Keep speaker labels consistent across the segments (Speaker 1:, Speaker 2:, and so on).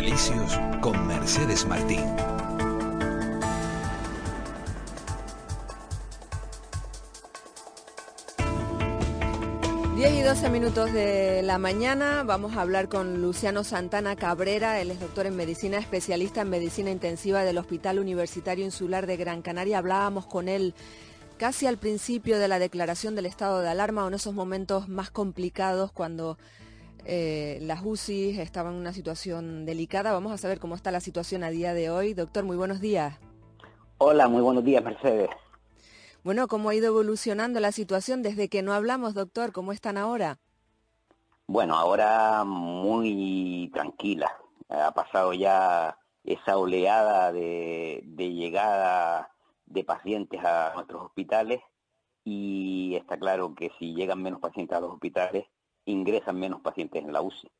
Speaker 1: Vitalicios con Mercedes Martín.
Speaker 2: 10 y 12 minutos de la mañana vamos a hablar con Luciano Santana Cabrera, él es doctor en medicina, especialista en medicina intensiva del Hospital Universitario Insular de Gran Canaria. Hablábamos con él casi al principio de la declaración del estado de alarma o en esos momentos más complicados cuando eh, las UCI estaban en una situación delicada. Vamos a saber cómo está la situación a día de hoy. Doctor, muy buenos días.
Speaker 3: Hola, muy buenos días, Mercedes.
Speaker 2: Bueno, ¿cómo ha ido evolucionando la situación desde que no hablamos, doctor? ¿Cómo están ahora?
Speaker 3: Bueno, ahora muy tranquila. Ha pasado ya esa oleada de, llegada de pacientes a nuestros hospitales y está claro que si llegan menos pacientes a los hospitales, ingresan menos pacientes en la UCI.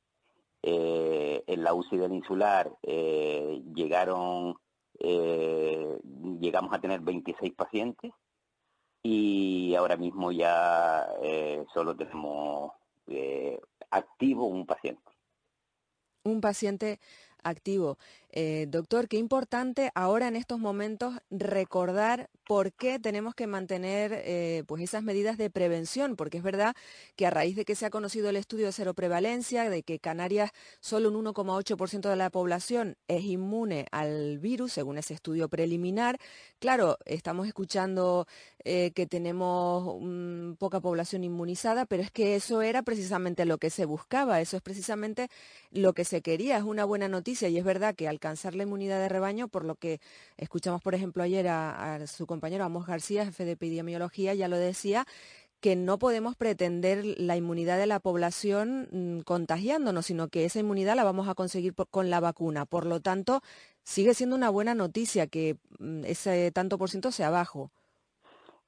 Speaker 3: Eh, en la UCI del insular eh, llegaron, eh, llegamos a tener 26 pacientes y ahora mismo ya eh, solo tenemos activo un paciente.
Speaker 2: Un paciente activo. Eh, doctor, qué importante ahora en estos momentos recordar por qué tenemos que mantener eh, pues esas medidas de prevención, porque es verdad que a raíz de que se ha conocido el estudio de cero prevalencia, de que Canarias solo un 1,8% de la población es inmune al virus, según ese estudio preliminar, claro, estamos escuchando eh, que tenemos poca población inmunizada, pero es que eso era precisamente lo que se buscaba, eso es precisamente lo que se quería, es una buena noticia y es verdad que al alcanzar la inmunidad de rebaño, por lo que escuchamos, por ejemplo, ayer a, su compañero Amos García, jefe de epidemiología, ya lo decía, que no podemos pretender la inmunidad de la población mm, contagiándonos, sino que esa inmunidad la vamos a conseguir con la vacuna. Por lo tanto, sigue siendo una buena noticia que mm, ese tanto por ciento sea bajo.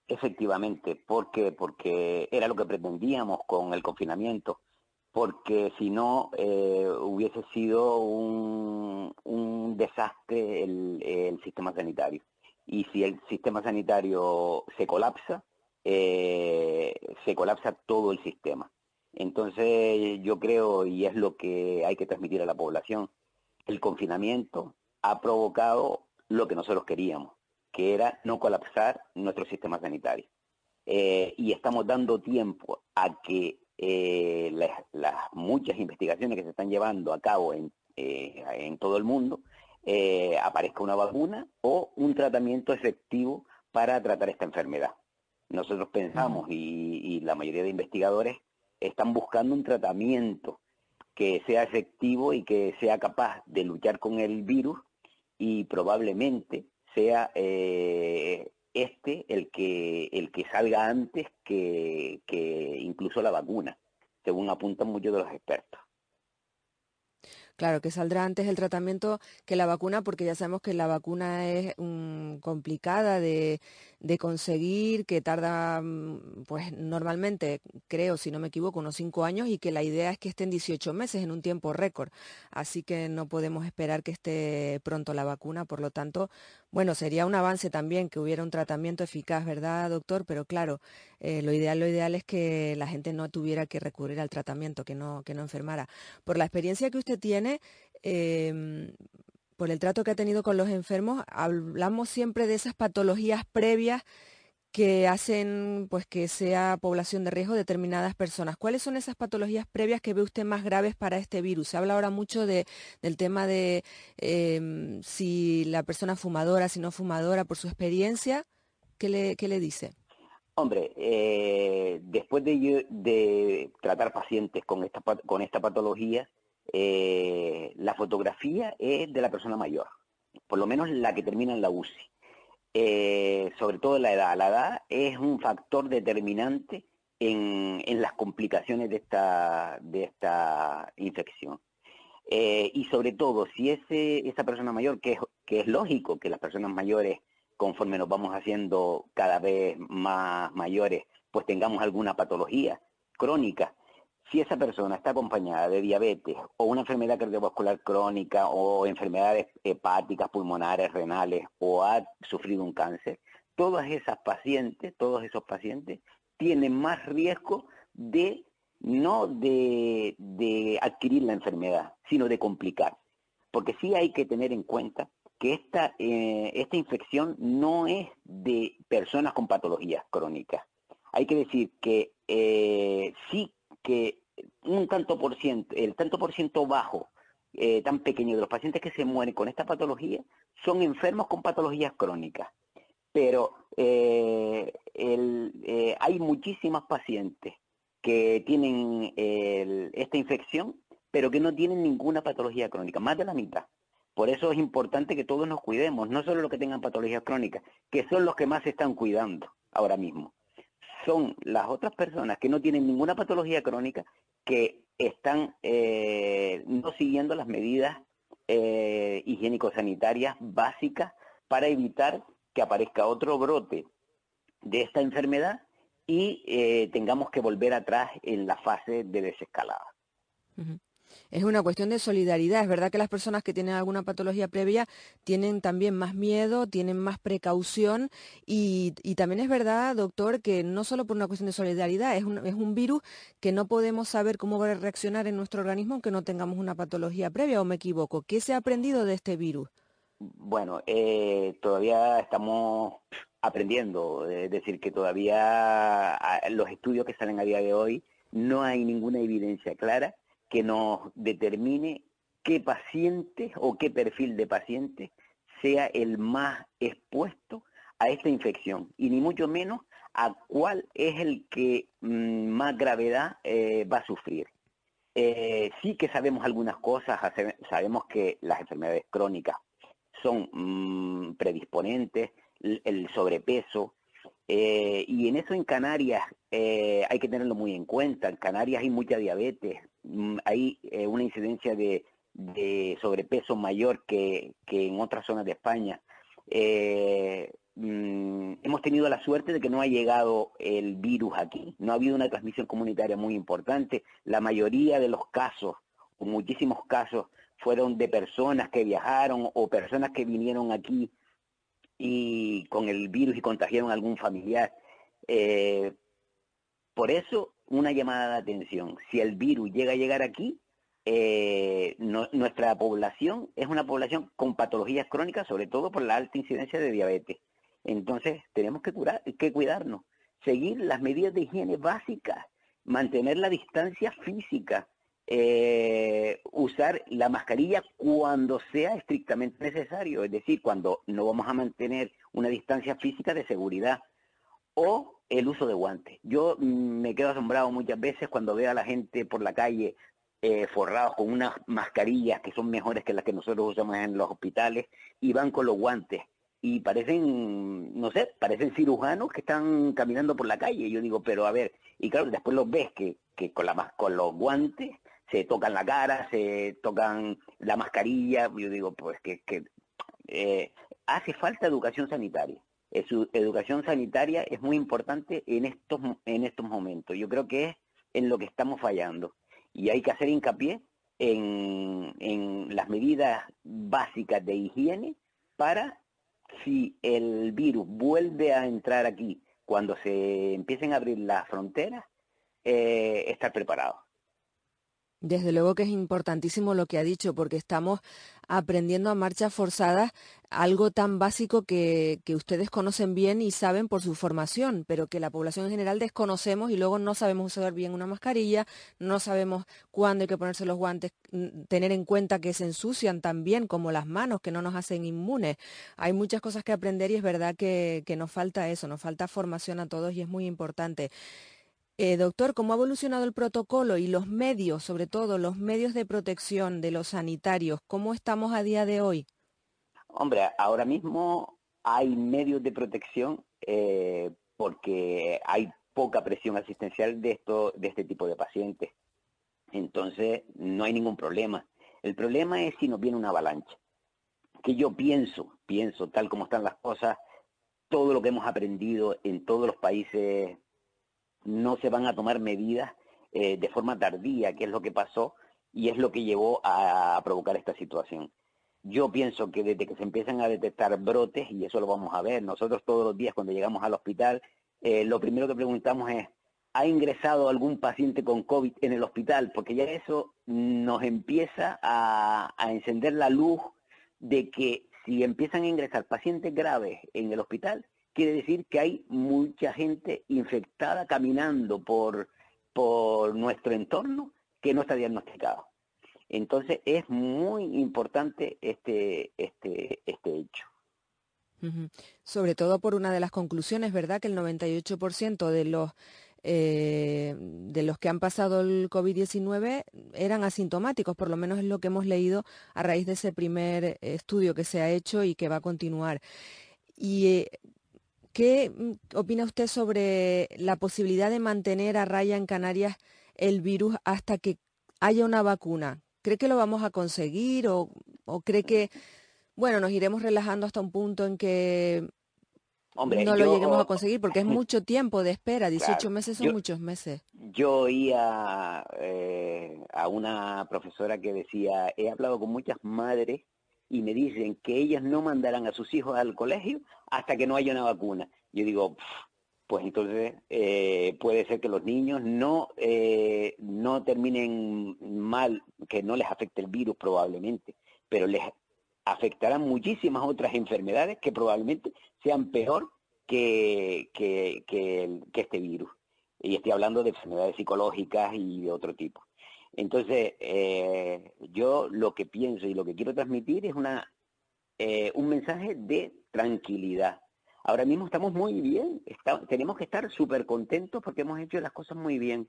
Speaker 3: Efectivamente, ¿por qué? Porque era lo que pretendíamos con el confinamiento porque si no eh, hubiese sido un, desastre el, sistema sanitario. Y si el sistema sanitario se colapsa, eh, se colapsa todo el sistema. Entonces yo creo, y es lo que hay que transmitir a la población, el confinamiento ha provocado lo que nosotros queríamos, que era no colapsar nuestro sistema sanitario. Eh, y estamos dando tiempo a que eh, las, muchas investigaciones que se están llevando a cabo en, eh, en todo el mundo, eh, aparezca una vacuna o un tratamiento efectivo para tratar esta enfermedad. Nosotros pensamos y, la mayoría de investigadores están buscando un tratamiento que sea efectivo y que sea capaz de luchar con el virus y probablemente sea este el que, el que salga antes que, que incluso la vacuna, según apuntan muchos de los expertos.
Speaker 2: Claro, que saldrá antes el tratamiento que la vacuna, porque ya sabemos que la vacuna es mm, complicada de, conseguir, que tarda, mm, pues normalmente, creo, si no me equivoco, unos cinco años y que la idea es que esté en 18 meses, en un tiempo récord. Así que no podemos esperar que esté pronto la vacuna. Por lo tanto, bueno, sería un avance también que hubiera un tratamiento eficaz, ¿verdad, doctor? Pero claro, eh, lo ideal, lo ideal es que la gente no tuviera que recurrir al tratamiento, que no, que no enfermara. Por la experiencia que usted tiene, Em, por el trato que ha tenido con los enfermos, hablamos siempre de esas patologías previas que hacen pues que sea población de riesgo determinadas personas. ¿Cuáles son esas patologías previas que ve usted más graves para este virus? Se habla ahora mucho de, del tema de em, si la persona fumadora, si no fumadora, por su experiencia, ¿qué le, dice?
Speaker 3: Hombre, eh, después de, tratar pacientes con esta patología, eh, la fotografía es de la persona mayor, por lo menos la que termina en la UCI. Eh, sobre todo la edad. La edad es un factor determinante en, las complicaciones de esta, de esta infección. Eh, y sobre todo, si ese, esa persona mayor, que es, que es lógico que las personas mayores, conforme nos vamos haciendo cada vez más mayores, pues tengamos alguna patología crónica, si esa persona está acompañada de diabetes o una enfermedad cardiovascular crónica o enfermedades hepáticas, pulmonares, renales o ha sufrido un cáncer, todas esas pacientes, todos esos pacientes tienen más riesgo de no de, adquirir la enfermedad, sino de complicar. porque sí hay que tener en cuenta que esta, eh, esta infección no es de personas con patologías crónicas. Hay que decir que eh, sí que un tanto por ciento, el tanto por ciento bajo, eh, tan pequeño de los pacientes que se mueren con esta patología son enfermos con patologías crónicas. Pero hay muchísimas pacientes que tienen esta infección, pero que no tienen ninguna patología crónica, más de la mitad. Por eso es importante que todos nos cuidemos, no solo los que tengan patologías crónicas, que son los que más se están cuidando ahora mismo. Son las otras personas que no tienen ninguna patología crónica que están eh, no siguiendo las medidas eh, higiénico-sanitarias básicas para evitar que aparezca otro brote de esta enfermedad y eh, tengamos que volver atrás en la fase de desescalada.
Speaker 2: Es una cuestión de solidaridad. Es verdad que las personas que tienen alguna patología previa tienen también más miedo, tienen más precaución y, también es verdad, doctor, que no solo por una cuestión de solidaridad, es un, es un virus que no podemos saber cómo va a reaccionar en nuestro organismo aunque no tengamos una patología previa o me equivoco. ¿Qué se ha aprendido de este virus?
Speaker 3: Bueno, eh, todavía estamos aprendiendo, es decir, que todavía los estudios que salen a día de hoy no hay ninguna evidencia clara que nos determine qué paciente o qué perfil de paciente sea el más expuesto a esta infección y ni mucho menos a cuál es el que mm, más gravedad eh, va a sufrir. Eh, sí que sabemos algunas cosas, sabemos que las enfermedades crónicas son mm, predisponentes, el sobrepeso, eh, y en eso en Canarias hay que tenerlo muy en cuenta. En Canarias hay mucha diabetes, hay eh, una incidencia de, sobrepeso mayor que, en otras zonas de España. Eh, mm, hemos tenido la suerte de que no ha llegado el virus aquí, no ha habido una transmisión comunitaria muy importante. La mayoría de los casos, o muchísimos casos, fueron de personas que viajaron o personas que vinieron aquí y con el virus y contagiaron a algún familiar. Eh, por eso una llamada de atención. Si el virus llega a llegar aquí, eh, nuestra población es una población con patologías crónicas, sobre todo por la alta incidencia de diabetes. Entonces, tenemos que, curar, que cuidarnos, seguir las medidas de higiene básicas, mantener la distancia física, eh, usar la mascarilla cuando sea estrictamente necesario, es decir, cuando no vamos a mantener una distancia física de seguridad, o el uso de guantes. Yo mm, me quedo asombrado muchas veces cuando veo a la gente por la calle eh, forrados con unas mascarillas que son mejores que las que nosotros usamos en los hospitales y van con los guantes y parecen, no sé, parecen cirujanos que están caminando por la calle. Yo digo, pero a ver, y claro, después los ves que, que con, la, con los guantes se tocan la cara, se tocan la mascarilla. Yo digo, pues que, que eh, hace falta educación sanitaria. Eh, su educación sanitaria es muy importante en estos, en estos momentos. Yo creo que es en lo que estamos fallando. Y hay que hacer hincapié en, en las medidas básicas de higiene para si el virus vuelve a entrar aquí cuando se empiecen a abrir las fronteras, eh, estar preparados.
Speaker 2: Desde luego que es importantísimo lo que ha dicho, porque estamos aprendiendo a marchas forzadas algo tan básico que, ustedes conocen bien y saben por su formación, pero que la población en general desconocemos y luego no sabemos usar bien una mascarilla, no sabemos cuándo hay que ponerse los guantes, tener en cuenta que se ensucian también como las manos, que no nos hacen inmunes. Hay muchas cosas que aprender y es verdad que, que nos falta eso, nos falta formación a todos y es muy importante. Eh, doctor, ¿cómo ha evolucionado el protocolo y los medios, sobre todo los medios de protección de los sanitarios? ¿Cómo estamos a día de hoy?
Speaker 3: Hombre, ahora mismo hay medios de protección eh, porque hay poca presión asistencial de, de este tipo de pacientes. Entonces, no hay ningún problema. El problema es si nos viene una avalancha. Que yo pienso, pienso, tal como están las cosas, todo lo que hemos aprendido en todos los países no se van a tomar medidas eh, de forma tardía, que es lo que pasó y es lo que llevó a, provocar esta situación. Yo pienso que desde que se empiezan a detectar brotes, y eso lo vamos a ver, nosotros todos los días cuando llegamos al hospital, eh, lo primero que preguntamos es, ha ingresado algún paciente con COVID en el hospital, porque ya eso nos empieza a, encender la luz de que si empiezan a ingresar pacientes graves en el hospital, quiere decir que hay mucha gente infectada caminando por, por nuestro entorno que no está diagnosticado. Entonces es muy importante este, este, este hecho.
Speaker 2: Sobre todo por una de las conclusiones, ¿verdad? Que el 98% de los eh, de los que han pasado el COVID-19 eran asintomáticos, por lo menos es lo que hemos leído a raíz de ese primer estudio que se ha hecho y que va a continuar. ¿Y eh, qué mm, opina usted sobre la posibilidad de mantener a raya en Canarias el virus hasta que haya una vacuna? ¿Cree que lo vamos a conseguir o, o cree que, bueno, nos iremos relajando hasta un punto en que no lo lleguemos a conseguir porque es mucho tiempo de espera, 18 meses son muchos meses.
Speaker 3: Yo oía eh, a una profesora que decía, he hablado con muchas madres y me dicen que ellas no mandarán a sus hijos al colegio hasta que no haya una vacuna. Yo digo, pues entonces eh, puede ser que los niños no, eh, no terminen mal, que no les afecte el virus probablemente, pero les afectarán muchísimas otras enfermedades que probablemente sean peor que, que, que, este virus. Y estoy hablando de enfermedades psicológicas y de otro tipo. Entonces, eh, yo lo que pienso y lo que quiero transmitir es una, eh, un mensaje de tranquilidad. Ahora mismo estamos muy bien, tenemos que estar súper contentos porque hemos hecho las cosas muy bien.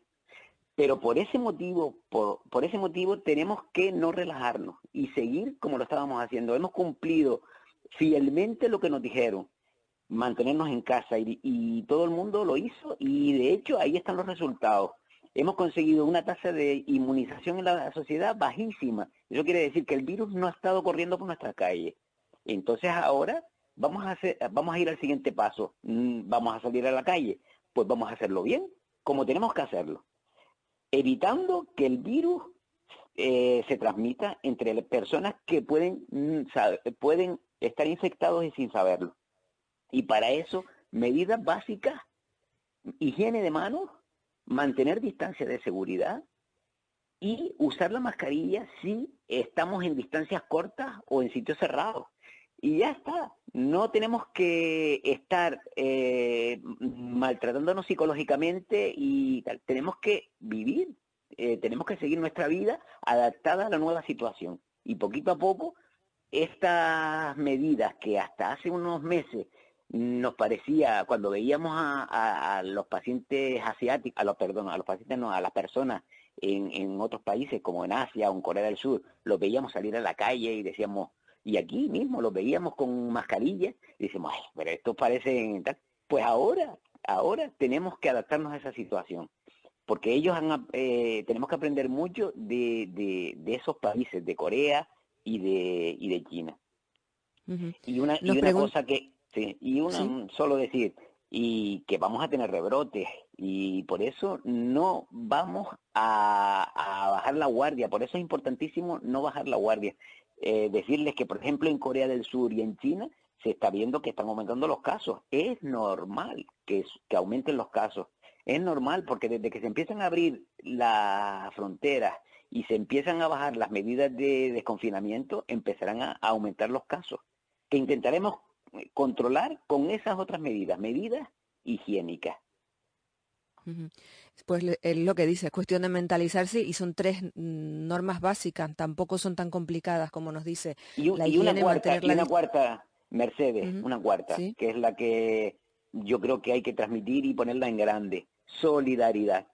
Speaker 3: Pero por ese motivo, por, por, ese motivo tenemos que no relajarnos y seguir como lo estábamos haciendo. Hemos cumplido fielmente lo que nos dijeron, mantenernos en casa y, todo el mundo lo hizo y de hecho ahí están los resultados. Hemos conseguido una tasa de inmunización en la sociedad bajísima. Eso quiere decir que el virus no ha estado corriendo por nuestra calle. Entonces ahora vamos a, hacer, vamos a ir al siguiente paso. Mm, vamos a salir a la calle. Pues vamos a hacerlo bien, como tenemos que hacerlo evitando que el virus eh, se transmita entre personas que pueden, mm, pueden estar infectados y sin saberlo. Y para eso, medidas básicas, higiene de manos, mantener distancia de seguridad y usar la mascarilla si estamos en distancias cortas o en sitios cerrados. Y ya está, no tenemos que estar eh, maltratándonos psicológicamente y tal. Tenemos que vivir, eh, tenemos que seguir nuestra vida adaptada a la nueva situación. Y poquito a poco, estas medidas que hasta hace unos meses nos parecía, cuando veíamos a, los pacientes asiáticos, a los, perdón, a los pacientes no, a las personas en, en otros países como en Asia o en Corea del Sur, los veíamos salir a la calle y decíamos, y aquí mismo los veíamos con mascarillas y decimos, Ay, pero esto parece tal. Pues ahora, ahora tenemos que adaptarnos a esa situación, porque ellos han, eh, tenemos que aprender mucho de, de, esos países, de Corea y de, y de China. Y una, y una cosa que, sí, y una, solo decir, y que vamos a tener rebrotes y por eso no vamos a, a, bajar la guardia, por eso es importantísimo no bajar la guardia. Eh, decirles que, por ejemplo, en Corea del Sur y en China se está viendo que están aumentando los casos. Es normal que, que aumenten los casos. Es normal porque desde que se empiezan a abrir las fronteras y se empiezan a bajar las medidas de desconfinamiento, empezarán a, aumentar los casos, que intentaremos controlar con esas otras medidas, medidas higiénicas.
Speaker 2: Pues es lo que dice, es cuestión de mentalizarse y son tres normas básicas, tampoco son tan complicadas como nos dice
Speaker 3: y, la una cuarta, una cuarta, Mercedes, una cuarta, que es la que yo creo que hay que transmitir y ponerla en grande, solidaridad,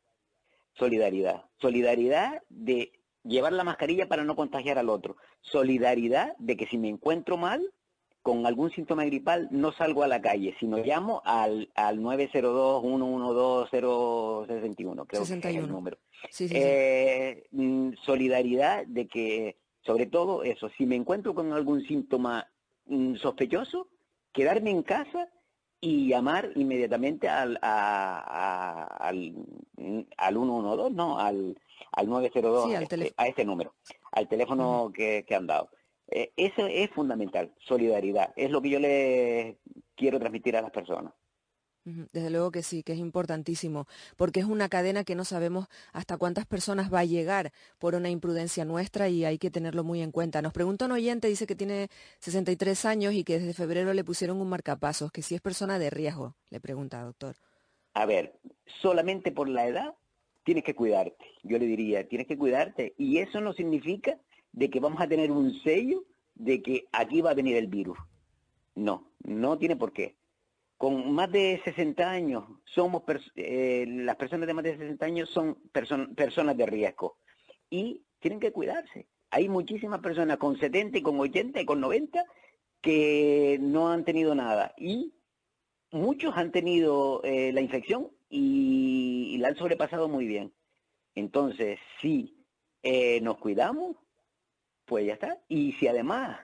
Speaker 3: solidaridad, solidaridad de llevar la mascarilla para no contagiar al otro, solidaridad de que si me encuentro mal, con algún síntoma gripal no salgo a la calle, sino llamo al, al 902-112-061, creo que es el número. Eh, mm, solidaridad de que, sobre todo eso, si me encuentro con algún síntoma mm, sospechoso, quedarme en casa y llamar inmediatamente al, al, al 112, no, al, al 902, este, a este número, al teléfono que, que han dado. Eh, eso es fundamental, solidaridad. Es lo que yo le quiero transmitir a las personas.
Speaker 2: Desde luego que sí, que es importantísimo, porque es una cadena que no sabemos hasta cuántas personas va a llegar por una imprudencia nuestra y hay que tenerlo muy en cuenta. Nos pregunta un oyente, dice que tiene 63 años y que desde febrero le pusieron un marcapasos, que si es persona de riesgo, le pregunta, doctor.
Speaker 3: A ver, solamente por la edad tienes que cuidarte. Yo le diría, tienes que cuidarte. Y eso no significa de que vamos a tener un sello de que aquí va a venir el virus. No, no tiene por qué con más de 60 años, somos eh, las personas de más de 60 años son personas de riesgo y tienen que cuidarse. Hay muchísimas personas con 70 y con 80 y con 90 que no han tenido nada y muchos han tenido eh, la infección y, la han sobrepasado muy bien. Entonces, si eh, nos cuidamos, pues ya está. Y si además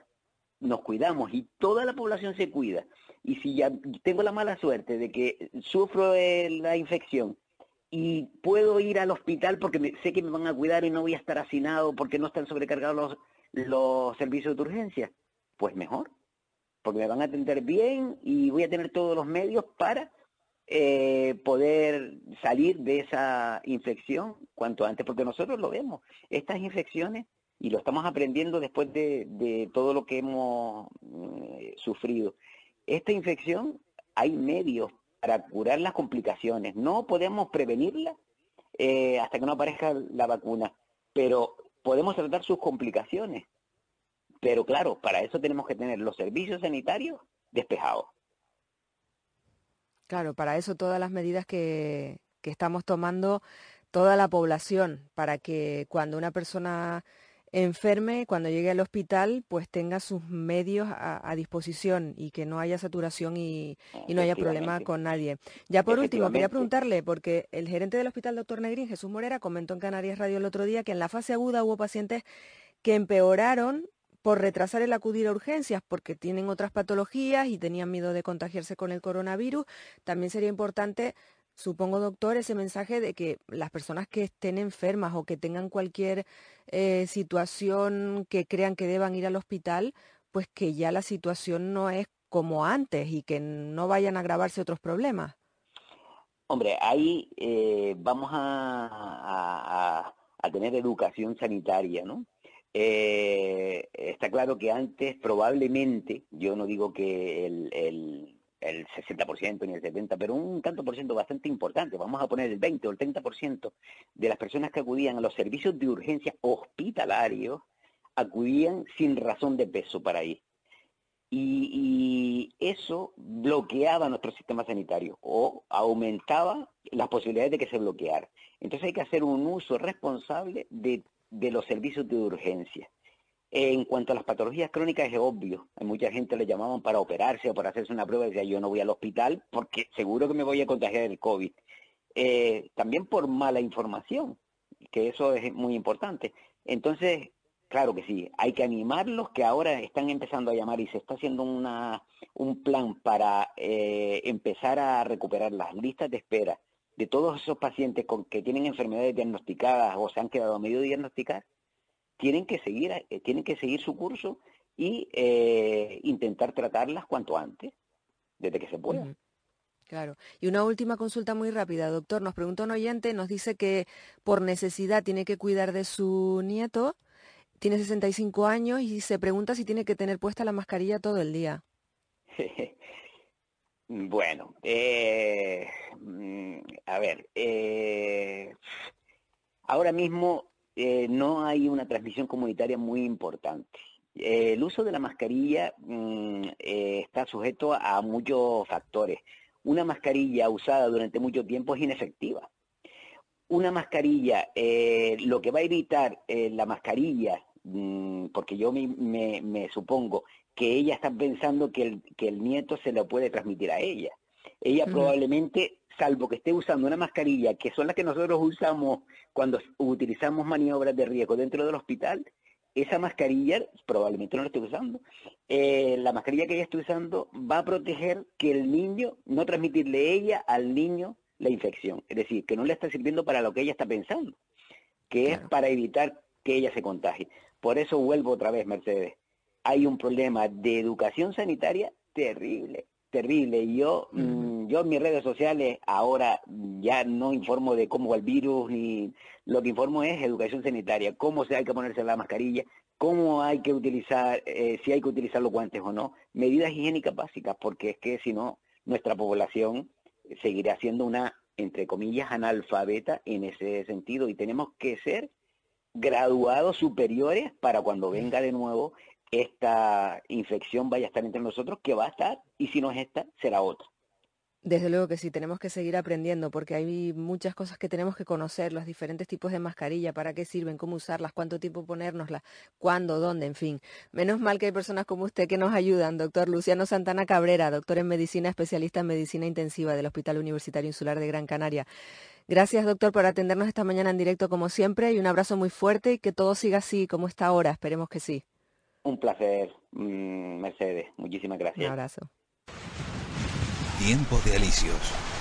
Speaker 3: nos cuidamos y toda la población se cuida, y si ya tengo la mala suerte de que sufro la infección y puedo ir al hospital porque sé que me van a cuidar y no voy a estar hacinado porque no están sobrecargados los, los servicios de urgencia, pues mejor, porque me van a atender bien y voy a tener todos los medios para eh, poder salir de esa infección cuanto antes, porque nosotros lo vemos, estas infecciones, y lo estamos aprendiendo después de, todo lo que hemos eh, sufrido, esta infección hay medios para curar las complicaciones. No podemos prevenirla eh, hasta que no aparezca la vacuna, pero podemos tratar sus complicaciones. Pero claro, para eso tenemos que tener los servicios sanitarios despejados.
Speaker 2: Claro, para eso todas las medidas que, que estamos tomando, toda la población, para que cuando una persona enferme, cuando llegue al hospital, pues tenga sus medios a, disposición y que no haya saturación y, no haya problema con nadie. Ya por último, quería preguntarle, porque el gerente del hospital, doctor Negrín, Jesús Morera, comentó en Canarias Radio el otro día que en la fase aguda hubo pacientes que empeoraron por retrasar el acudir a urgencias porque tienen otras patologías y tenían miedo de contagiarse con el coronavirus. También sería importante Supongo, doctor, ese mensaje de que las personas que estén enfermas o que tengan cualquier eh, situación que crean que deban ir al hospital, pues que ya la situación no es como antes y que no vayan a agravarse otros problemas.
Speaker 3: Hombre, ahí eh, vamos a, tener educación sanitaria, ¿no? Eh, está claro que antes probablemente, yo no digo que el 60% ni el 70%, pero un tanto por ciento bastante importante, vamos a poner el 20 o el 30% de las personas que acudían a los servicios de urgencia hospitalarios acudían sin razón de peso para ir. Y, eso bloqueaba nuestro sistema sanitario o aumentaba las posibilidades de que se bloqueara. Entonces hay que hacer un uso responsable de, de los servicios de urgencia. En cuanto a las patologías crónicas es obvio. Hay mucha gente le llamaban para operarse o para hacerse una prueba y decía yo no voy al hospital porque seguro que me voy a contagiar el COVID. Eh, también por mala información, que eso es muy importante. Entonces, claro que sí, hay que animarlos que ahora están empezando a llamar y se está haciendo una, un plan para eh, empezar a recuperar las listas de espera de todos esos pacientes con, que tienen enfermedades diagnosticadas o se han quedado medio diagnosticadas tienen que seguir, eh, tienen que seguir su curso y eh, intentar tratarlas cuanto antes, desde que se pueda.
Speaker 2: Claro. Y una última consulta muy rápida, doctor. Nos pregunta un oyente, nos dice que por necesidad tiene que cuidar de su nieto, tiene 65 años y se pregunta si tiene que tener puesta la mascarilla todo el día.
Speaker 3: bueno, eh, mm, a ver, ahora mismo eh, no hay una transmisión comunitaria muy importante. el uso de la mascarilla mm, eh, está sujeto a muchos factores. Una mascarilla usada durante mucho tiempo es inefectiva. Una mascarilla, eh, lo que va a evitar la mascarilla, mm, porque yo me, supongo que ella está pensando que el, que el nieto se lo puede transmitir a ella. Ella probablemente salvo que esté usando una mascarilla, que son las que nosotros usamos cuando utilizamos maniobras de riesgo dentro del hospital, esa mascarilla, probablemente no la esté usando, eh, la mascarilla que ella está usando va a proteger que el niño, no transmitirle ella al niño la infección. Es decir, que no le está sirviendo para lo que ella está pensando, que es para evitar que ella se contagie. Por eso vuelvo otra vez, Mercedes. Hay un problema de educación sanitaria terrible, terrible. Yo, mm, yo en mis redes sociales ahora ya no informo de cómo va el virus, ni lo que informo es educación sanitaria, cómo se hay que ponerse la mascarilla, cómo hay que utilizar, eh, si hay que utilizar los guantes o no, medidas higiénicas básicas, porque es que si no, nuestra población seguirá siendo una, entre comillas, analfabeta en ese sentido y tenemos que ser graduados superiores para cuando venga de nuevo esta infección vaya a estar entre nosotros, que va a estar, y si no es esta, será otra.
Speaker 2: Desde luego que sí, tenemos que seguir aprendiendo porque hay muchas cosas que tenemos que conocer, los diferentes tipos de mascarilla, para qué sirven, cómo usarlas, cuánto tiempo ponérnoslas, cuándo, dónde, en fin. Menos mal que hay personas como usted que nos ayudan, doctor Luciano Santana Cabrera, doctor en medicina, especialista en medicina intensiva del Hospital Universitario Insular de Gran Canaria. Gracias, doctor, por atendernos esta mañana en directo como siempre y un abrazo muy fuerte y que todo siga así como está ahora. Esperemos que sí.
Speaker 3: Un placer, mm, Mercedes. Muchísimas gracias.
Speaker 2: Un abrazo.
Speaker 1: Tiempo de alicios.